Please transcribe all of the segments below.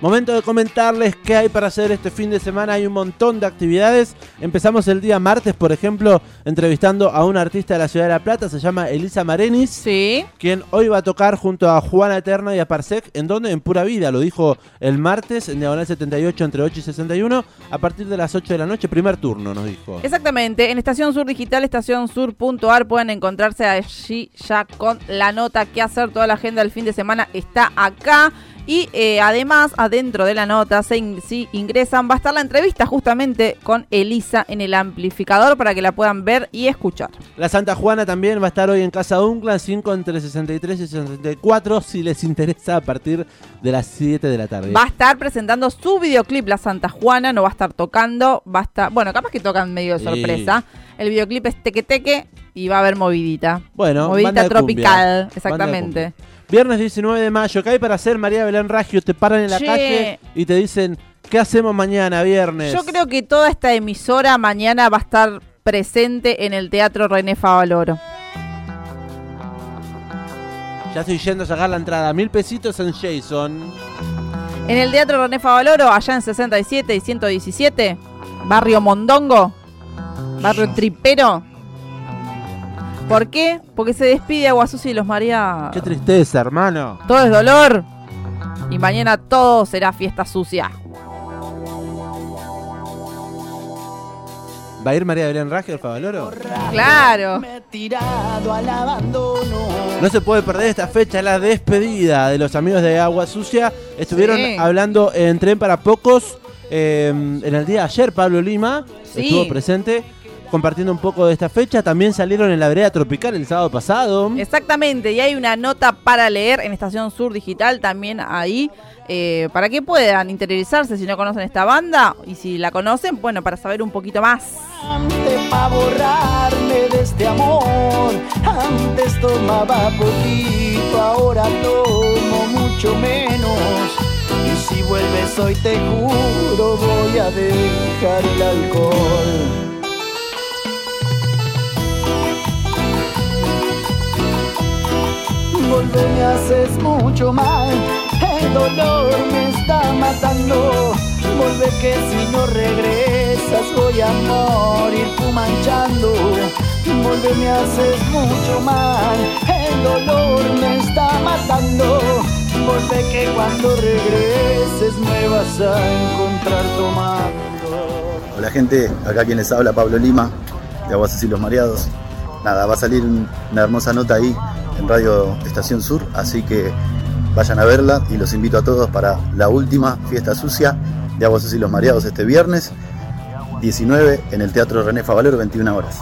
Momento de comentarles qué hay para hacer este fin de semana. Hay un montón de actividades. Empezamos el día martes, por ejemplo, entrevistando a una artista de la ciudad de La Plata. Se llama Elisa Marenis. Sí. Quien hoy va a tocar junto a Juana Eterna y a Parsec. ¿En dónde? En Pura Vida. Lo dijo el martes en Diagonal 78 entre 8 y 61. A partir de las 8 de la noche, primer turno, nos dijo. Exactamente. En Estación Sur Digital, estacionsur.ar pueden encontrarse allí ya con la nota que hacer. Toda la agenda del fin de semana está acá. Y eh, además, adentro de la nota, si ingresan, va a estar la entrevista justamente con Elisa en el amplificador para que la puedan ver y escuchar. La Santa Juana también va a estar hoy en Casa Uncla, 5 entre 63 y 64, si les interesa, a partir de las 7 de la tarde. Va a estar presentando su videoclip, La Santa Juana, no va a estar tocando, va a estar, bueno, capaz que tocan medio de sorpresa. El videoclip es teque teque y va a haber movidita. Bueno, movidita tropical, exactamente. Viernes 19 de mayo, ¿qué hay para hacer María Belén Raggio? Te paran en la calle y te dicen, ¿qué hacemos mañana, viernes? Yo creo que toda esta emisora mañana va a estar presente en el Teatro René Favaloro. Ya estoy yendo a sacar la entrada. Mil pesitos en Jason. En el Teatro René Favaloro, allá en 67 y 117, Barrio Mondongo, Barrio Tripero. ¿Por qué? Porque se despide Aguasusi y los María. Qué tristeza, hermano. Todo es dolor. Y mañana todo será fiesta sucia. ¿Va a ir María Belén Raje al Favaloro? Claro. No se puede perder esta fecha, la despedida de los amigos de Agua Sucia. Estuvieron hablando en Tren para Pocos eh, en el día de ayer. Pablo Lima estuvo presente compartiendo un poco de esta fecha. También salieron en la vereda tropical el sábado pasado. Exactamente, y hay una nota para leer en Estación Sur Digital también ahí. Eh, para que puedan interiorizarse si no conocen esta banda y si la conocen, bueno, para saber un poquito más. Antes para borrarme de este amor, antes tomaba poquito, ahora tomo mucho menos. Y si vuelves hoy te juro voy a dejar el alcohol. Volve, me haces mucho mal, el dolor me está matando. Vuelve que si no regresas voy a morir fumanchando. Vuelve, me haces mucho mal, el dolor me está matando. Vuelve que cuando regreses me vas a encontrar tomando. Hola gente, acá quien les habla Pablo Lima, de Aguas y los Mareados. Nada, va a salir una hermosa nota ahí en Radio Estación Sur, así que vayan a verla y los invito a todos para la última fiesta sucia de Aguas y los Mareados este viernes 19 en el Teatro René Favalero, 21 horas.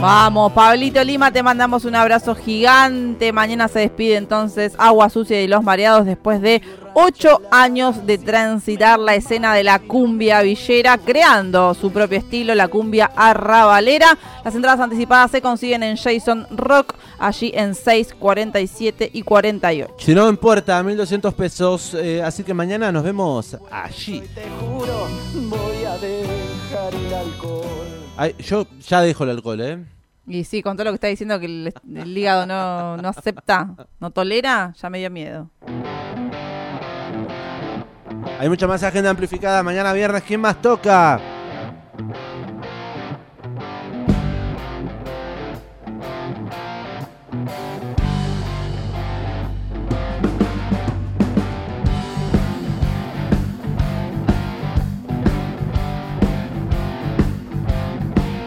Vamos, Pablito Lima, te mandamos un abrazo gigante. Mañana se despide entonces Agua Sucia y los Mareados después de ocho años de transitar la escena de la cumbia villera, creando su propio estilo, la cumbia arrabalera. Las entradas anticipadas se consiguen en Jason Rock, allí en 6, 47 y 48. Si no, en puerta, 1200 pesos. Eh, así que mañana nos vemos allí. Te juro, voy a dejar el alcohol. Yo ya dejo el alcohol, ¿eh? Y sí, con todo lo que está diciendo que el, el hígado no, no acepta, no tolera, ya me dio miedo. Hay mucha más agenda amplificada. Mañana viernes, ¿quién más toca?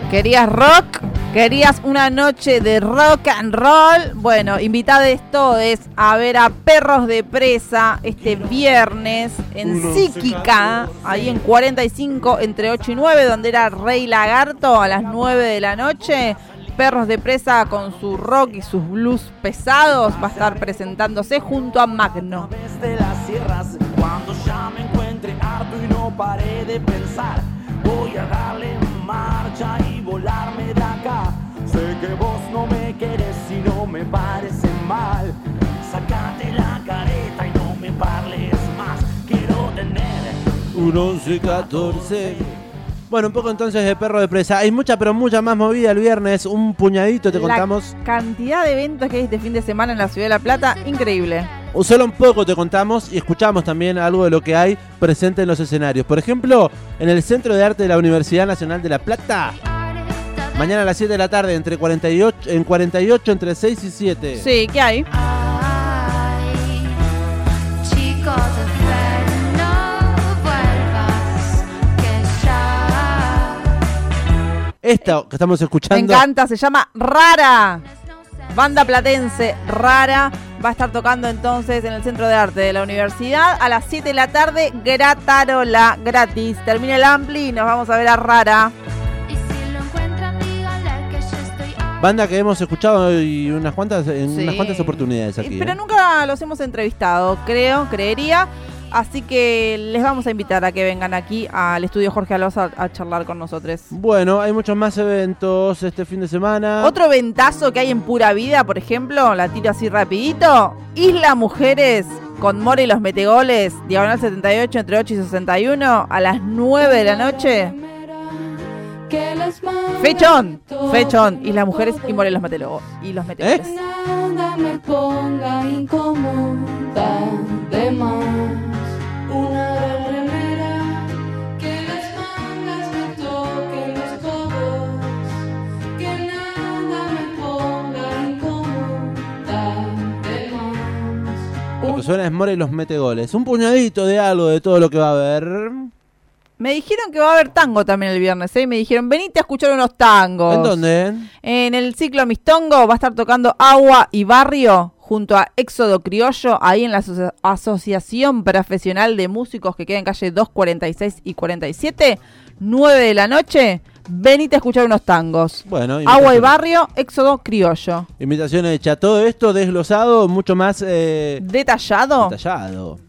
¿Querías rock? ¿Querías una noche de rock and roll? Bueno, esto es a ver a Perros de Presa este viernes en Psíquica, ahí en 45 entre 8 y 9, donde era Rey Lagarto a las 9 de la noche. Perros de Presa con su rock y sus blues pesados va a estar presentándose junto a Magno. Desde las sierras, cuando ya me encuentre harto y no paré de pensar, voy a darle marcha Sé que vos no me querés y no me parece mal. Sacate la careta y no me parles más. Quiero tener un 11 14. Bueno, un poco entonces de perro de presa. Hay mucha, pero mucha más movida el viernes. Un puñadito te contamos. La cantidad de eventos que hay este fin de semana en la ciudad de La Plata, increíble. solo un poco te contamos y escuchamos también algo de lo que hay presente en los escenarios. Por ejemplo, en el Centro de Arte de la Universidad Nacional de La Plata. Mañana a las 7 de la tarde, entre 48, en 48, entre 6 y 7. Sí, ¿qué hay? Esta que estamos escuchando. Me encanta, se llama Rara. Banda platense Rara va a estar tocando entonces en el Centro de Arte de la Universidad a las 7 de la tarde, gratarola, gratis. Termina el ampli y nos vamos a ver a Rara. Banda que hemos escuchado y unas cuantas, en unas cuantas oportunidades aquí. Pero ¿eh? nunca los hemos entrevistado, creo, creería. Así que les vamos a invitar a que vengan aquí al estudio Jorge Alonso a, charlar con nosotros. Bueno, hay muchos más eventos este fin de semana. Otro ventazo que hay en Pura Vida, por ejemplo, la tiro así rapidito. Isla Mujeres con More y los Metegoles, diagonal 78 entre 8 y 61 a las 9 de la noche. Fechón, fechón, Isla Mujeres y More y los, Metegoles. Y los Metegoles. ¿Eh? me ponga incómoda de más. suena es More y los mete goles. Un puñadito de algo de todo lo que va a haber. Me dijeron que va a haber tango también el viernes, ¿eh? Me dijeron, venite a escuchar unos tangos. ¿En dónde? En el ciclo Mistongo va a estar tocando Agua y Barrio junto a Éxodo Criollo, ahí en la Asociación Profesional de Músicos que queda en calle 246 y 47, 9 de la noche. Venite a escuchar unos tangos. Bueno, Agua y Barrio, Éxodo Criollo. Invitación hecha. Todo esto desglosado, mucho más... Eh, ¿Detallado? Detallado.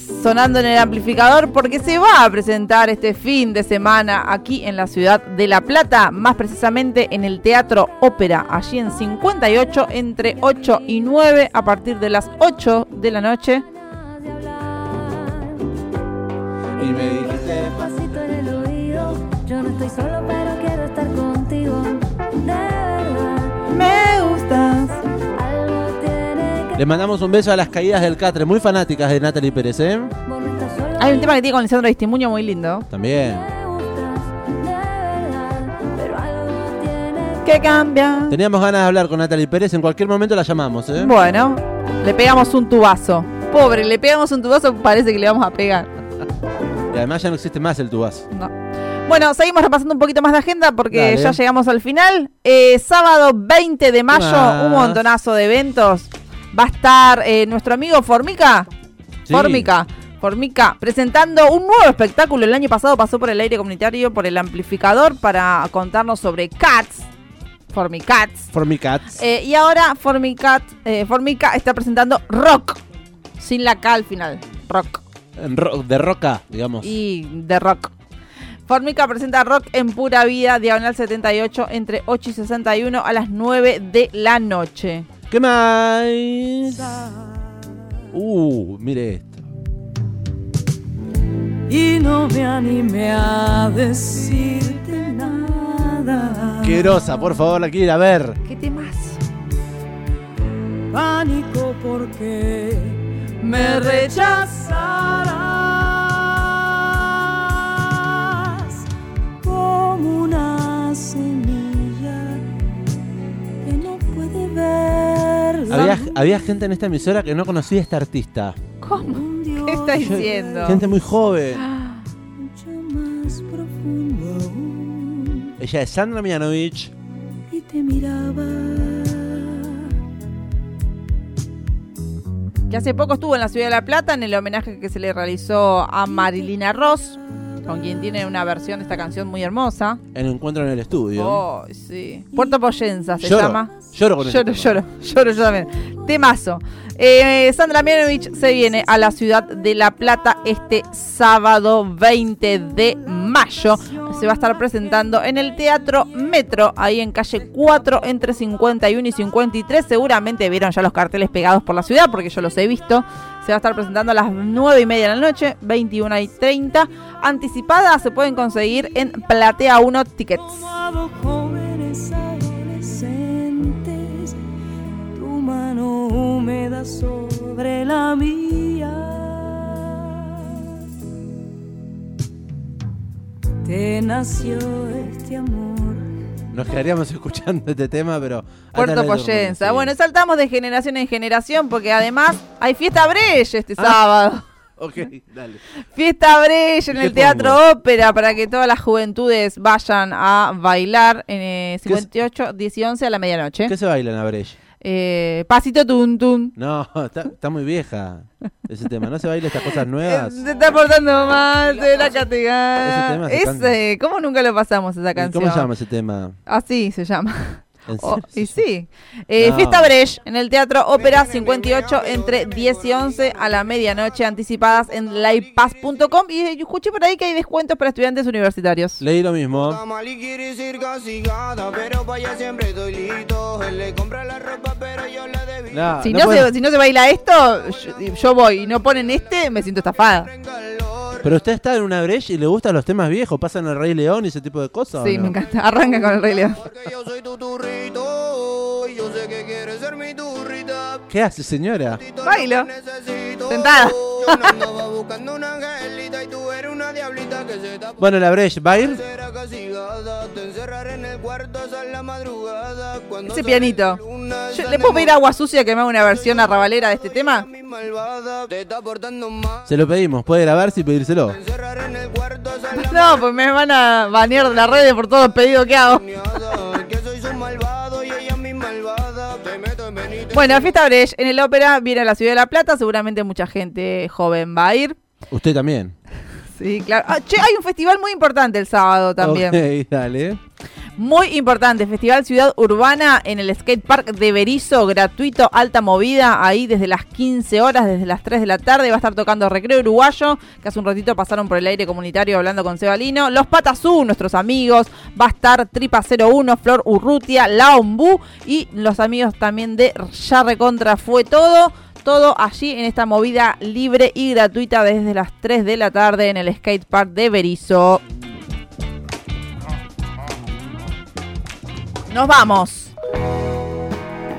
sonando en el amplificador porque se va a presentar este fin de semana aquí en la ciudad de La Plata, más precisamente en el Teatro Ópera, allí en 58 entre 8 y 9 a partir de las 8 de la noche. Y me dijiste pasito en el oído, yo no estoy solo pero quiero estar contigo. De verdad, me. Le mandamos un beso a las caídas del Catre, muy fanáticas de Natalie Pérez, ¿eh? Hay un tema que tiene con Lisandro Distimuño muy lindo. También. ¿Qué cambia? Teníamos ganas de hablar con Natalie Pérez, en cualquier momento la llamamos, ¿eh? Bueno, le pegamos un tubazo. Pobre, le pegamos un tubazo, parece que le vamos a pegar. y además ya no existe más el tubazo. No. Bueno, seguimos repasando un poquito más de agenda porque ya llegamos al final. Eh, sábado 20 de mayo, un montonazo de eventos va a estar eh, nuestro amigo Formica. Formica. Formica, presentando un nuevo espectáculo. El año pasado pasó por el aire comunitario, por el amplificador, para contarnos sobre Cats. Formicats. Formicats. Eh, y ahora Formicat, eh, Formica está presentando Rock. Sin la K al final. Rock. de roca, digamos. Y de rock. Formica presenta rock en pura vida, diagonal 78, entre 8 y 61 a las 9 de la noche. ¿Qué más? Uh, mire esto. Y no me animé a decirte nada. Querosa, por favor, la quiero a ver. ¿Qué temas? Pánico porque me rechazarás como una semilla que no puede ver. Había, gente en esta emisora que no conocía a esta artista. ¿Cómo? ¿Qué está diciendo? Gente muy joven. Ella es Sandra Mianovich. Y te miraba. Que hace poco estuvo en la ciudad de La Plata en el homenaje que se le realizó a Marilina Ross. Con quien tiene una versión de esta canción muy hermosa. En Encuentro en el Estudio. Oh, sí. Puerto Poyenza se Lloro. llama. Lloro con Lloro, este lloro, lloro yo también. Temazo. Eh, Sandra Mianovich se viene a la ciudad de La Plata este sábado 20 de mayo. Se va a estar presentando en el Teatro Metro, ahí en calle 4, entre 51 y 53. Seguramente vieron ya los carteles pegados por la ciudad, porque yo los he visto. Se va a estar presentando a las 9 y media de la noche, 21 y 30. Anticipadas se pueden conseguir en Platea 1 Tickets. Jóvenes adolescentes, tu mano húmeda sobre la mía. Te nació este amor. Nos quedaríamos escuchando este tema, pero. Puerto la Poyenza. sí. Bueno, saltamos de generación en generación porque además hay fiesta Breche este sábado. Ok, dale. Fiesta Breche en ¿Y qué el Teatro Ópera para que todas las juventudes vayan a bailar en eh, ¿Qué es- 58, 10 y 11 a la medianoche. ¿Qué se baila en Abrech? Eh, pasito tun tun. No, está, está muy vieja ese tema. ¿No se baila estas cosas Eh, nuevas? Se está portando mal, se la castigar. Ese tema se. Ese, ¿cómo nunca lo pasamos esa ¿Y canción? ¿Cómo se llama ese tema? Así se llama. ¿En Oh, y sí. Eh, No. Fiesta Breche en el Teatro Ópera 58 entre 10 y 11 a la medianoche anticipadas en livepass.com y eh, escuché por ahí que hay descuentos para estudiantes universitarios. Leí lo mismo. No, Si no puede- se, si no se baila esto, yo, yo voy y no ponen este, me siento estafada. Pero usted está en una brecha y le gustan los temas viejos, pasan el Rey León y ese tipo de cosas. ¿o Sí, no? me encanta. Arranca con el Rey León. ¿Qué hace, señora? Bailo. Sentada. Bueno, la brecha, ¿va a ir? El Ese pianito. Yo- ¿Le puedo pedir Agua Sucia que me haga una versión arrabalera de este tema? Se lo pedimos, puede grabarse y pedírselo. El No, pues me van a banear de las redes por todos los pedidos que hago. Bueno, Fiesta Breche en el ópera viene a la ciudad de La Plata. Seguramente mucha gente joven va a ir. Usted también. Sí, claro. Ah, che, hay un festival muy importante el sábado también. Ok, dale. Muy importante, Festival Ciudad Urbana en el Skate Park de Berizo, gratuito, alta movida, ahí desde las 15 horas, desde las 3 de la tarde, va a estar tocando Recreo Uruguayo, que hace un ratito pasaron por el aire comunitario hablando con Sebalino, Los Patazú, nuestros amigos, va a estar Tripa 01, Flor Urrutia, La Ombú y los amigos también de Ya Recontra Fue Todo. Todo allí en esta movida libre y gratuita desde las 3 de la tarde en el Skate Park de Berizo. Nos vamos.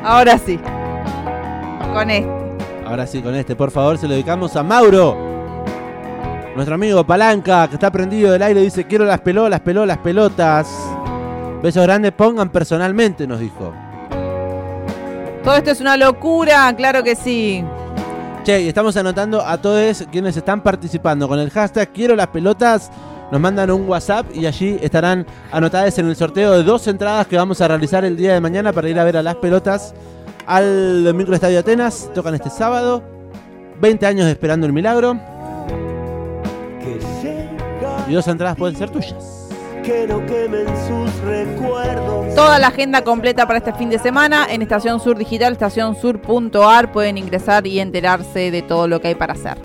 Ahora sí. Con este. Ahora sí, con este, por favor, se lo dedicamos a Mauro. Nuestro amigo Palanca, que está prendido del aire, dice, quiero las pelotas, las pelotas, las pelotas. Besos grandes, pongan personalmente, nos dijo. Todo esto es una locura, claro que sí. Che, y estamos anotando a todos quienes están participando con el hashtag quiero las pelotas. Nos mandan un WhatsApp y allí estarán anotadas en el sorteo de dos entradas que vamos a realizar el día de mañana para ir a ver a las pelotas al microestadio Atenas. Tocan este sábado. 20 años esperando el milagro. Y dos entradas pueden ser tuyas. que no quemen sus recuerdos. Toda la agenda completa para este fin de semana en Estación Sur Digital, estacionsur.ar. Pueden ingresar y enterarse de todo lo que hay para hacer.